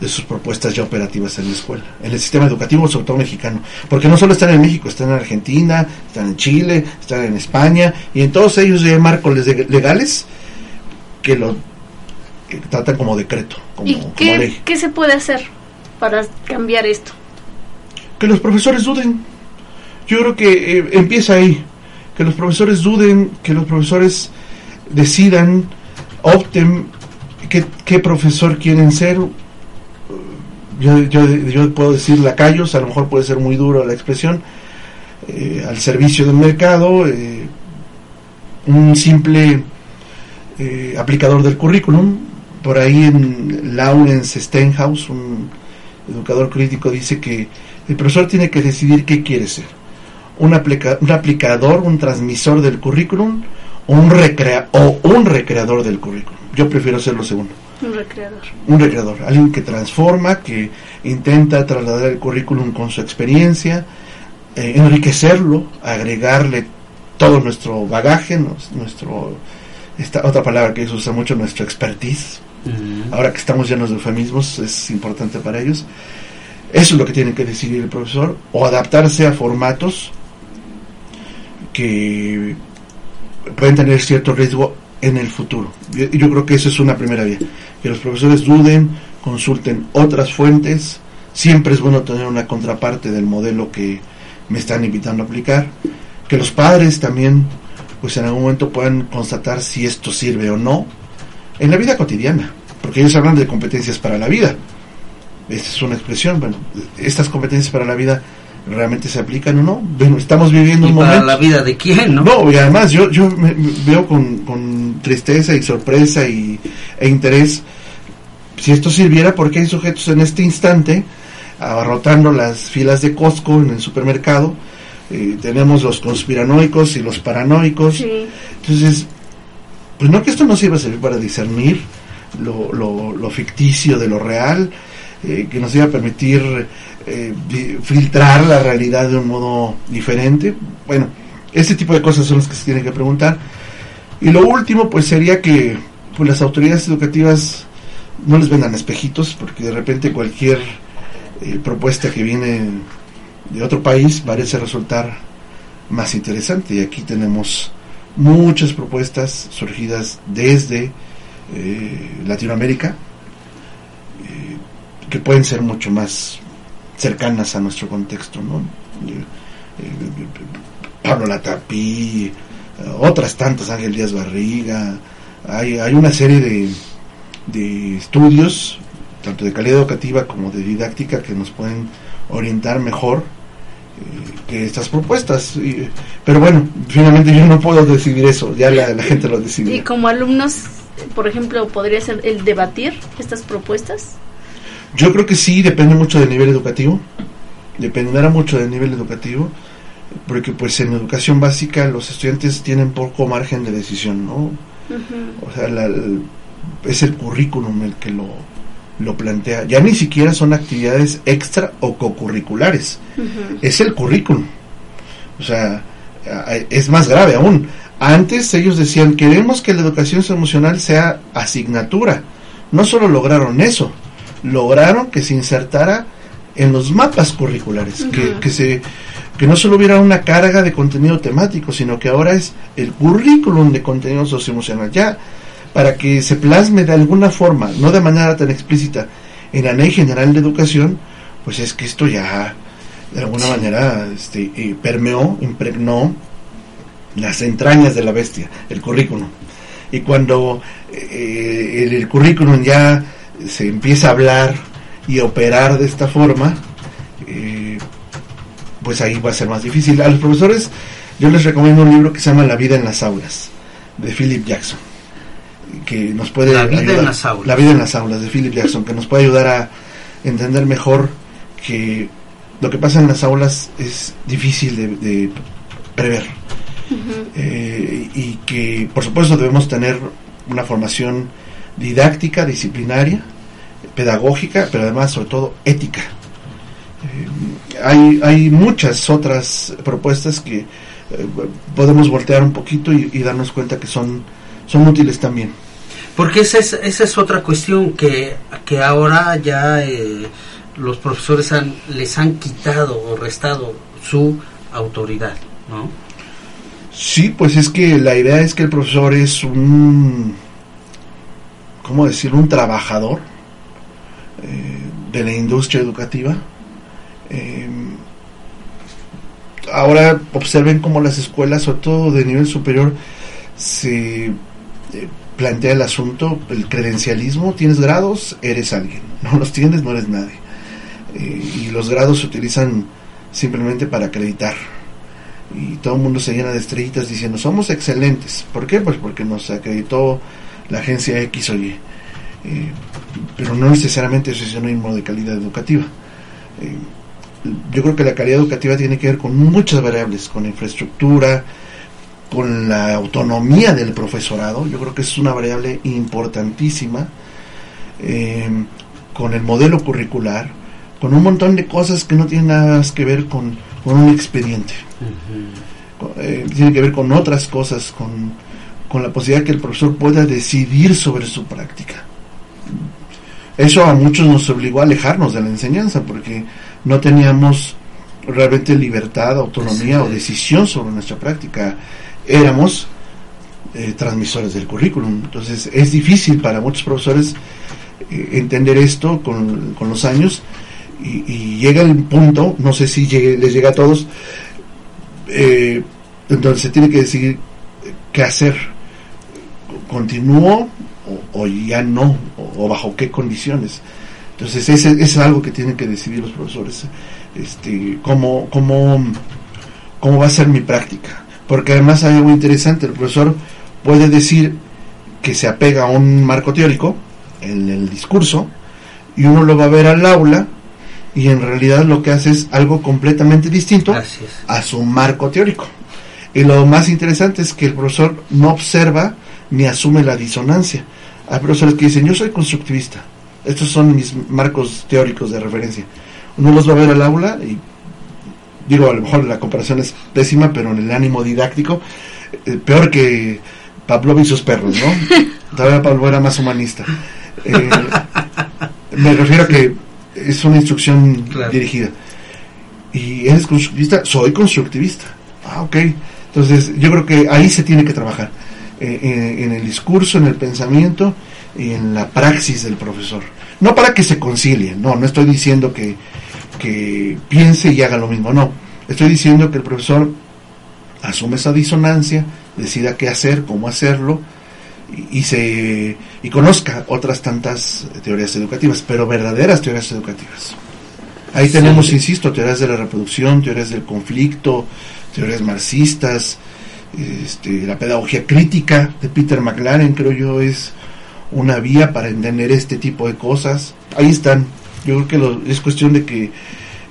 de sus propuestas ya operativas en la escuela, en el sistema educativo, sobre todo mexicano, porque no solo están en México, están en Argentina, están en Chile, están en España, y en todos ellos hay marcos legales que lo que tratan como decreto, como, ¿Y qué, qué se puede hacer para cambiar esto? Que los profesores duden. Yo creo que eh, empieza ahí, que los profesores duden, que los profesores decidan, opten qué, qué profesor quieren ser, yo, yo, yo puedo decir lacayos, a lo mejor puede ser muy duro la expresión, eh, al servicio del mercado, eh, un simple eh, aplicador del currículum. Por ahí en Lawrence Stenhouse, un educador crítico, dice que el profesor tiene que decidir qué quiere ser. Un, aplica, un aplicador, un transmisor del currículum o un, recrea, o un recreador del currículum. Yo prefiero ser lo segundo. Un recreador. Un recreador, alguien que transforma, que intenta trasladar el currículum con su experiencia, eh, enriquecerlo, agregarle todo nuestro bagaje, nuestro, esta otra palabra que ellos usan mucho, nuestro expertise. Ahora que estamos llenos de eufemismos, es importante para ellos. Eso es lo que tiene que decidir el profesor, o adaptarse a formatos que pueden tener cierto riesgo en el futuro. Yo, yo creo que eso es una primera vía. Que los profesores duden, consulten otras fuentes. Siempre es bueno tener una contraparte del modelo que me están invitando a aplicar. Que los padres también, pues en algún momento puedan constatar si esto sirve o no en la vida cotidiana. Porque ellos hablan de competencias para la vida. Esa es una expresión. Bueno, estas competencias para la vida realmente se aplican o no. Bueno, estamos viviendo un para la vida de quién, ¿no? No, y además yo, yo me, veo con, con, tristeza y sorpresa y, e interés si esto sirviera porque hay sujetos en este instante abarrotando las filas de Costco en el supermercado. Eh, tenemos los conspiranoicos y los paranoicos. Entonces, pues no que esto no sirva a servir para discernir lo, lo, lo ficticio de lo real, eh, que nos iba a permitir eh, filtrar la realidad de un modo diferente. Bueno, ese tipo de cosas son las que se tienen que preguntar. Y lo último, pues sería que pues, las autoridades educativas no les vendan espejitos, porque de repente cualquier eh, propuesta que viene de otro país parece resultar más interesante. Y aquí tenemos muchas propuestas surgidas desde Latinoamérica, que pueden ser mucho más cercanas a nuestro contexto, ¿no? Eh, eh, Pablo Latapí, eh, otras tantas, Ángel Díaz Barriga, hay, hay una serie de, de estudios, tanto de calidad educativa como de didáctica, que nos pueden orientar mejor que estas propuestas. pero bueno, finalmente yo no puedo decidir eso, ya la, la gente lo decide. Y como alumnos, por ejemplo, podría ser el debatir estas propuestas. Yo creo que sí, depende mucho del nivel educativo, dependerá mucho del nivel educativo, porque pues en educación básica los estudiantes tienen poco margen de decisión, ¿no? O sea, es el currículum el que lo, lo plantea. Ya ni siquiera son actividades extra o cocurriculares, es el currículum. O sea, es más grave aún. Antes ellos decían, queremos que la educación emocional sea asignatura. No solo lograron eso, lograron que se insertara en los mapas curriculares, que, que, se, que no solo hubiera una carga de contenido temático, sino que ahora es el currículum de contenido socioemocional. Ya, para que se plasme de alguna forma, no de manera tan explícita, en la ley general de educación, pues es que esto ya de alguna manera este, eh, permeó, impregnó las entrañas de la bestia, el currículum. Y cuando eh, el currículum ya se empieza a hablar y operar de esta forma, eh, pues ahí va a ser más difícil. A los profesores yo les recomiendo un libro que se llama La vida en las aulas, de Philip Jackson, que nos puede La vida en las aulas. La vida en las aulas, de Philip Jackson, que nos puede ayudar a entender mejor que lo que pasa en las aulas es difícil de, prever. Eh, y que por supuesto debemos tener una formación didáctica, disciplinaria, pedagógica, pero además sobre todo ética. hay, hay muchas otras propuestas que eh, podemos voltear un poquito y, darnos cuenta que son, son útiles también. Porque esa es, esa es otra cuestión que, que ahora ya eh, los profesores han, les han quitado o restado su autoridad, ¿no? Sí, pues es que la idea es que el profesor es un, ¿cómo decir? Un trabajador eh, de la industria educativa. Eh, ahora observen cómo las escuelas, sobre todo de nivel superior, se plantea el asunto, el credencialismo, tienes grados, eres alguien, no los tienes, no eres nadie. y los grados se utilizan simplemente para acreditar. Y todo el mundo se llena de estrellitas diciendo, somos excelentes. ¿Por qué? Pues porque nos acreditó la agencia X o Y. Eh, pero no necesariamente eso es sinónimo de calidad educativa. Eh, yo creo que la calidad educativa tiene que ver con muchas variables, con infraestructura, con la autonomía del profesorado, yo creo que es una variable importantísima, eh, con el modelo curricular, con un montón de cosas que no tienen nada más que ver con, un expediente. tiene que ver con otras cosas, con, con la posibilidad que el profesor pueda decidir sobre su práctica. Eso a muchos nos obligó a alejarnos de la enseñanza porque no teníamos realmente libertad, autonomía o decisión sobre nuestra práctica. Éramos eh, transmisores del currículum. Entonces es difícil para muchos profesores eh, entender esto con, los años y, llega el punto, no sé si les llega a todos, eh, donde se tiene que decidir qué hacer. ¿Continúo o, ya no, o, bajo qué condiciones. Entonces, ese, es algo que tienen que decidir los profesores, este, cómo, cómo, cómo va a ser mi práctica. Porque además hay algo interesante, el profesor puede decir que se apega a un marco teórico en el discurso y uno lo va a ver al aula y en realidad lo que hace es algo completamente distinto a su marco teórico. Y lo más interesante es que el profesor no observa ni asume la disonancia. Hay profesores que dicen, yo soy constructivista. Estos son mis marcos teóricos de referencia. Uno los va a ver al aula y digo, a lo mejor la comparación es pésima, pero en el ánimo didáctico, eh, peor que Pablo y sus perros, ¿no? Todavía Pablo era más humanista. Eh, me refiero a que es una instrucción dirigida. ¿Y eres constructivista? Soy constructivista. Ah, ok. Entonces, yo creo que ahí se tiene que trabajar. Eh, en, el discurso, en el pensamiento y en la praxis del profesor. No para que se concilie, no, no estoy diciendo que, que piense y haga lo mismo, no. Estoy diciendo que el profesor asume esa disonancia, decida qué hacer, cómo hacerlo y, se y conozca otras tantas teorías educativas, pero verdaderas teorías educativas. Ahí tenemos, insisto, teorías de la reproducción, teorías del conflicto, teorías marxistas, este, la pedagogía crítica de Peter McLaren, creo yo, es una vía para entender este tipo de cosas. Ahí están. Yo creo que es cuestión de que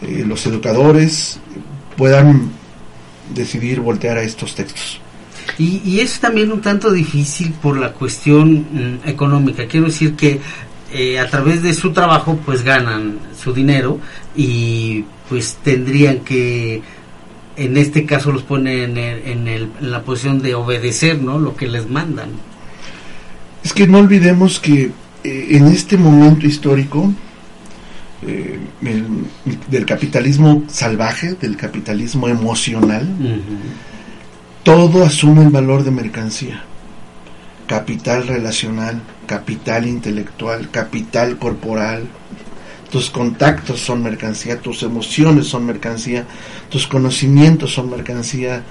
eh, los educadores puedan decidir voltear a estos textos. Y, es también un tanto difícil por la cuestión mm, económica. Quiero decir que eh, a través de su trabajo pues ganan su dinero y pues tendrían que en este caso los pone en, en, la posición de obedecer ¿no? lo que les mandan. Es que no olvidemos que eh, en este momento histórico eh, del capitalismo salvaje, del capitalismo emocional, todo asume el valor de mercancía. Capital relacional, capital intelectual, capital corporal, tus contactos son mercancía, tus emociones son mercancía, tus conocimientos son mercancía,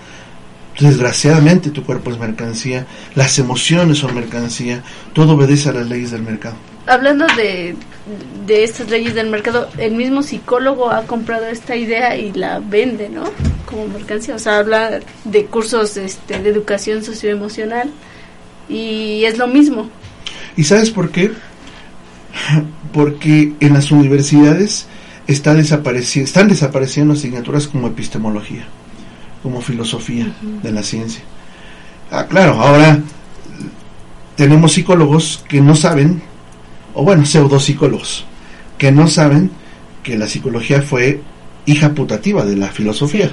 desgraciadamente tu cuerpo es mercancía, las emociones son mercancía, todo obedece a las leyes del mercado. Hablando de, de estas leyes del mercado, el mismo psicólogo ha comprado esta idea y la vende, ¿no? Como mercancía, o sea, habla de cursos este, de educación socioemocional y es lo mismo. ¿Y sabes por qué? porque en las universidades está desapareciendo, están desapareciendo asignaturas como epistemología, como filosofía de la ciencia. Ah, claro, ahora tenemos psicólogos que no saben, o bueno, pseudopsicólogos, que no saben que la psicología fue hija putativa de la filosofía.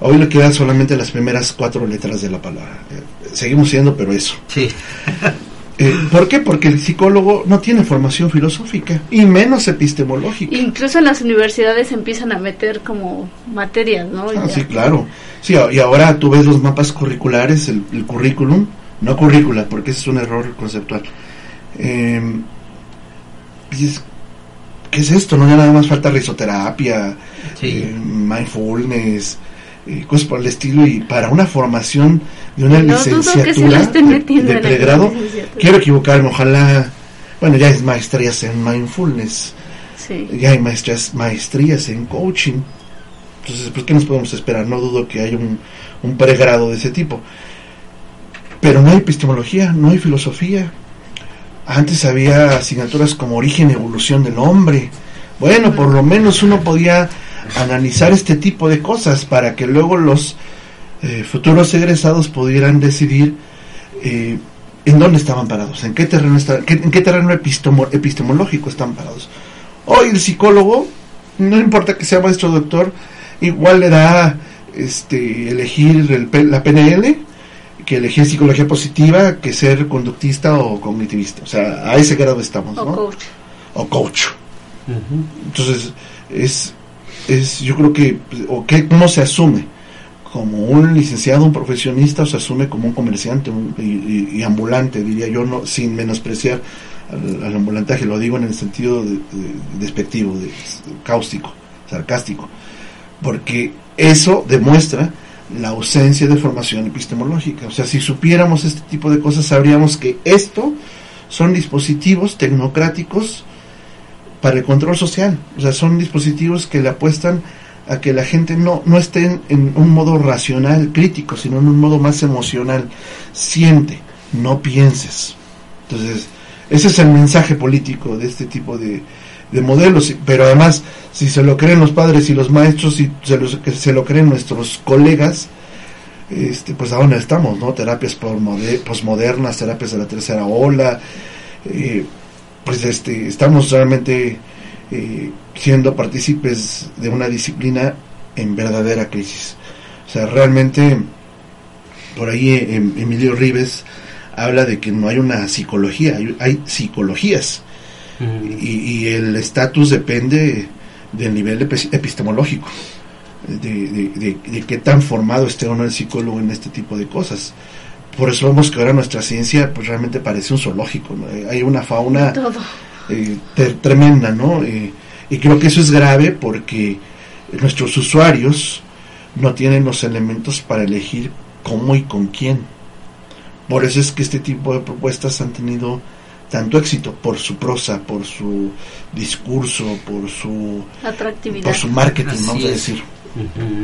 Hoy le quedan solamente las primeras cuatro letras de la palabra. Eh, seguimos siendo, pero eso. Sí. Eh, ¿Por qué? Porque el psicólogo no tiene formación filosófica y menos epistemológica. Incluso en las universidades empiezan a meter como materias, ¿no? Ah, sí, claro. Sí, y ahora tú ves los mapas curriculares, el, currículum, no currícula, porque ese es un error conceptual. Eh, ¿Qué es esto? No ya nada más falta risoterapia, eh, mindfulness, eh, cosas por el estilo y para una formación de una licenciatura de, pregrado, quiero equivocarme, ojalá, bueno, ya hay maestrías en mindfulness, ya hay maestrías, maestrías en coaching, entonces, pues, ¿qué nos podemos esperar? No dudo que haya un, un pregrado de ese tipo. Pero no hay epistemología, no hay filosofía. Antes había asignaturas como origen y evolución del hombre. Bueno, por lo menos uno podía analizar este tipo de cosas para que luego los eh, futuros egresados pudieran decidir eh, en dónde estaban parados, en qué terreno, está, en qué terreno epistemológico están parados. Hoy el psicólogo, no importa que sea maestro o doctor, igual le da este, elegir la PNL que elegir psicología positiva que ser conductista o cognitivista. O sea, a ese grado estamos, o Coach. O coach. Entonces, es, es, yo creo que, o que, ¿cómo se asume? Como un licenciado, un profesionista, o se asume como un comerciante y, ambulante, diría yo, no sin menospreciar al, ambulantaje, lo digo en el sentido de, despectivo, de, cáustico, sarcástico, porque eso demuestra la ausencia de formación epistemológica. O sea, si supiéramos este tipo de cosas, sabríamos que esto son dispositivos tecnocráticos para el control social. O sea, son dispositivos que le apuestan a que la gente no, no esté en un modo racional, crítico, sino en un modo más emocional. Siente, no pienses. Entonces, ese es el mensaje político de este tipo de, de modelos, pero además si se lo creen los padres y los maestros y se lo, se lo creen nuestros colegas, este, pues ahora estamos, ¿no? Terapias posmodernas, terapias de la tercera ola, eh, pues este, estamos realmente eh, siendo partícipes de una disciplina en verdadera crisis. O sea, realmente, por ahí em, Emilio Rives habla de que no hay una psicología, hay psicologías y, el estatus depende del nivel epistemológico, de, de, qué tan formado esté o no el psicólogo en este tipo de cosas. Por eso vemos que ahora nuestra ciencia pues realmente parece un zoológico, hay una fauna eh, tremenda, ¿no? Eh, y creo que eso es grave porque nuestros usuarios no tienen los elementos para elegir cómo y con quién. Por eso es que este tipo de propuestas han tenido tanto éxito por su prosa, por su discurso, por su atractividad, por su marketing, vamos a decir.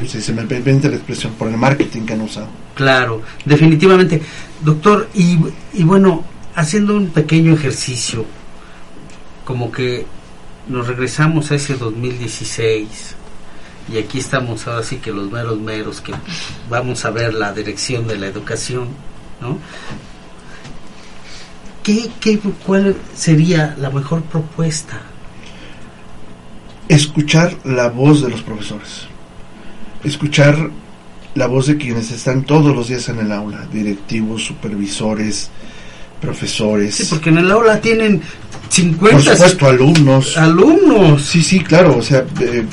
Si se me permite la expresión, por el marketing que han usado. Claro, definitivamente. Doctor, y, y bueno, haciendo un pequeño ejercicio, como que nos regresamos a ese 2016 y aquí estamos ahora sí que los meros meros que vamos a ver la dirección de la educación, ¿no? ¿Qué, cuál sería la mejor propuesta? Escuchar la voz de los profesores, escuchar la voz de quienes están todos los días en el aula, directivos, supervisores, profesores. Sí, porque en el aula tienen 50... Por supuesto, alumnos. Alumnos. Sí, sí, claro, o sea, eh,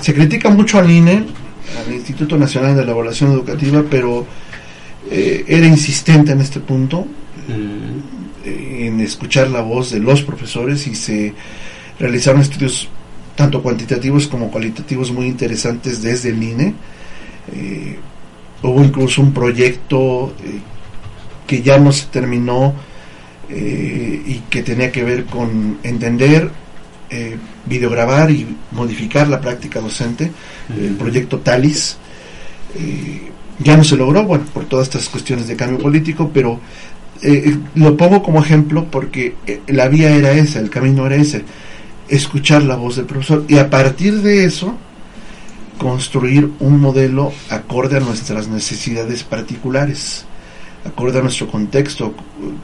se critica mucho al INE, al Instituto Nacional de la Evaluación Educativa, pero eh, era insistente en este punto. Mm en escuchar la voz de los profesores y se realizaron estudios tanto cuantitativos como cualitativos muy interesantes desde el INE. Eh, hubo incluso un proyecto eh, que ya no se terminó eh, y que tenía que ver con entender, videograbar y modificar la práctica docente, el proyecto TALIS. ya no se logró, bueno, por todas estas cuestiones de cambio político, pero eh, lo pongo como ejemplo porque eh, la vía era esa, el camino era ese, escuchar la voz del profesor y a partir de eso construir un modelo acorde a nuestras necesidades particulares, acorde a nuestro contexto,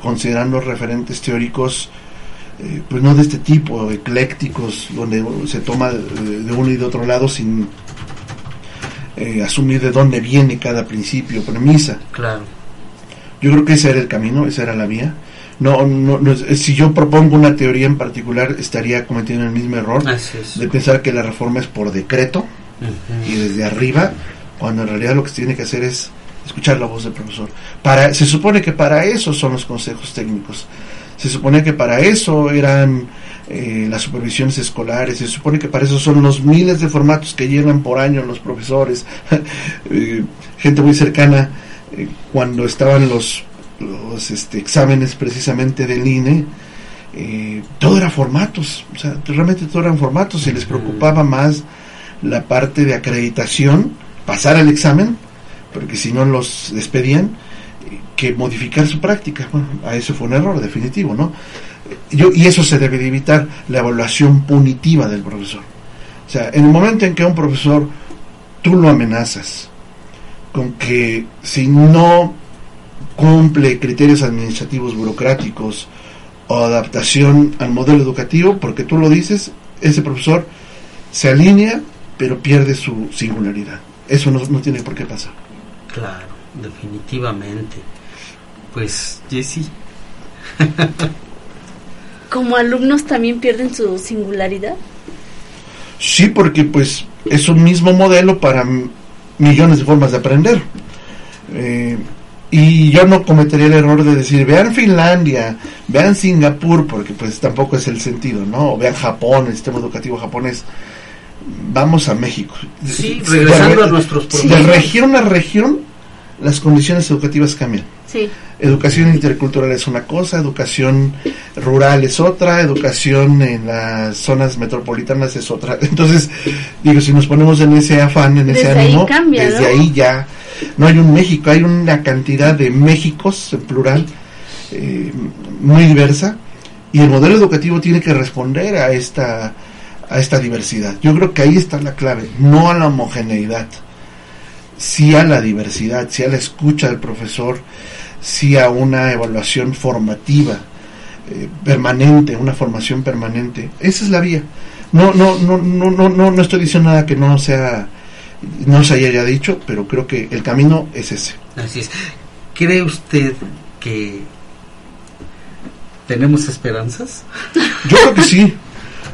considerando referentes teóricos eh, pues no de este tipo, eclécticos, donde se toma de uno y de otro lado sin eh, asumir de dónde viene cada principio, premisa. Claro. Yo creo que ese era el camino, esa era la vía. No, no, si yo propongo una teoría en particular, estaría cometiendo el mismo error de pensar que la reforma es por decreto y desde arriba, cuando en realidad lo que se tiene que hacer es escuchar la voz del profesor. Para, se supone que para eso son los consejos técnicos. Se supone que para eso eran eh, las supervisiones escolares, se supone que para eso son los miles de formatos que llenan por año los profesores, eh, gente muy cercana, eh, cuando estaban los, los este, exámenes precisamente del INE, todo era formatos, o sea, realmente todo eran formatos, y les preocupaba más la parte de acreditación, pasar el examen, porque si no los despedían, que modificar su práctica. Bueno, a eso fue un error definitivo, ¿no? y eso se debe de evitar, la evaluación punitiva del profesor. O sea, en el momento en que un profesor tú lo amenazas con que si no cumple criterios administrativos burocráticos o adaptación al modelo educativo, porque tú lo dices, ese profesor se alinea pero pierde su singularidad. Eso no, no tiene por qué pasar. Claro, definitivamente. Pues, Jesse. como alumnos también pierden su singularidad? Sí, porque pues es un mismo modelo para millones de formas de aprender. Eh, y yo no cometería el error de decir, vean Finlandia, vean Singapur, porque pues tampoco es el sentido, ¿no? vean Japón, el sistema educativo japonés. Vamos a México. Sí, regresando a nuestros De región a región, las condiciones educativas cambian. Sí. Educación intercultural es una cosa, educación rural es otra, educación en las zonas metropolitanas es otra. Entonces, digo, si nos ponemos en ese afán, en ese ánimo, desde ahí ya no hay un México, hay una cantidad de Méxicos en plural eh, muy diversa y el modelo educativo tiene que responder a esta a esta diversidad. Yo creo que ahí está la clave, no a la homogeneidad, sí a la diversidad, sí a la escucha del profesor, sí a una evaluación formativa eh, permanente, una formación permanente. Esa es la vía. No, no, no, no, no, no, no estoy diciendo nada que no sea, no se haya dicho, pero creo que el camino es ese. Así es. ¿Cree usted que tenemos esperanzas? Yo creo que sí.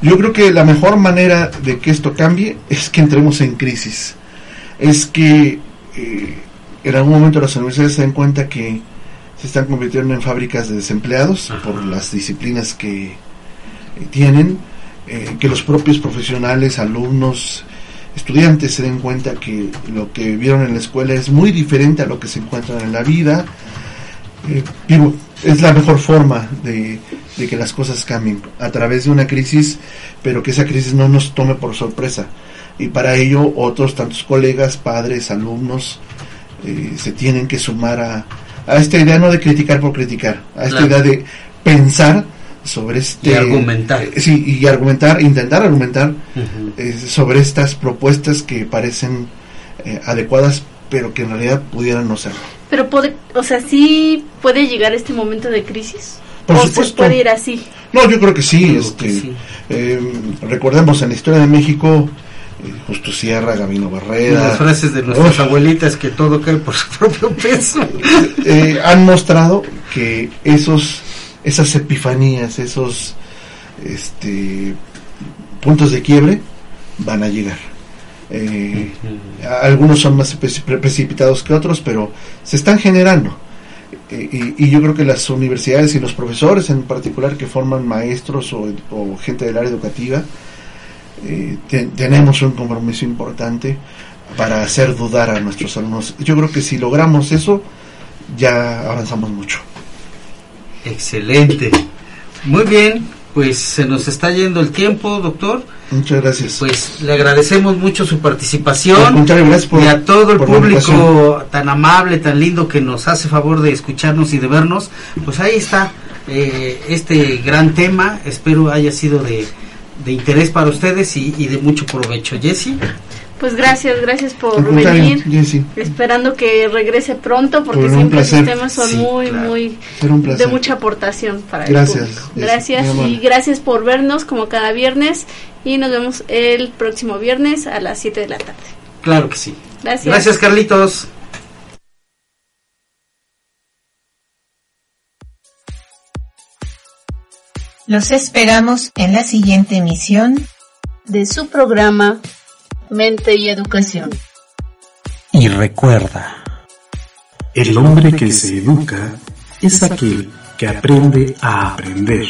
Yo creo que la mejor manera de que esto cambie es que entremos en crisis. Es que eh, en algún momento las universidades se den cuenta que se están convirtiendo en fábricas de desempleados por las disciplinas que eh, tienen, eh, que los propios profesionales, alumnos, estudiantes se den cuenta que lo que vieron en la escuela es muy diferente a lo que se encuentran en la vida. Eh, digo, es la mejor forma de, de, que las cosas cambien a través de una crisis, pero que esa crisis no nos tome por sorpresa. Y para ello otros tantos colegas, padres, alumnos, se tienen que sumar a, a esta idea no de criticar por criticar, a esta idea de pensar sobre este... Y argumentar. Eh, sí, y argumentar, intentar argumentar eh, sobre estas propuestas que parecen eh, adecuadas, pero que en realidad pudieran no ser. Pero, puede, o sea, ¿sí puede llegar este momento de crisis? Por ¿O supuesto. se puede ir así? No, yo creo que sí. este, recordemos, en la historia de México Justo Sierra, Gabino Barrera. las frases de nuestras abuelitas que todo cae por su propio peso. Eh, han mostrado que esos, esas epifanías, esos este, puntos de quiebre van a llegar. Eh, algunos son más precipitados que otros, pero se están generando. Eh, y, yo creo que las universidades y los profesores en particular que forman maestros o gente del área educativa, eh, tenemos un compromiso importante para hacer dudar a nuestros alumnos. Yo creo que si logramos eso, ya avanzamos mucho. Excelente. Muy bien, pues se nos está yendo el tiempo, doctor. Muchas gracias. Pues le agradecemos mucho su participación. gracias y a todo el público tan amable, tan lindo que nos hace favor de escucharnos y de vernos. Pues ahí está eh, este gran tema. Espero haya sido de de interés para ustedes y, de mucho provecho. Jesse. Pues gracias, gracias por venir. Esperando que regrese pronto porque siempre los temas son muy, muy de mucha aportación para el público. Gracias y gracias por vernos como cada viernes y nos vemos el próximo viernes a las 7 de la tarde. Claro que sí. Gracias. Gracias, Carlitos. Los esperamos en la siguiente emisión de su programa Mente y Educación. Y recuerda, el hombre que se educa es aquel que aprende a aprender.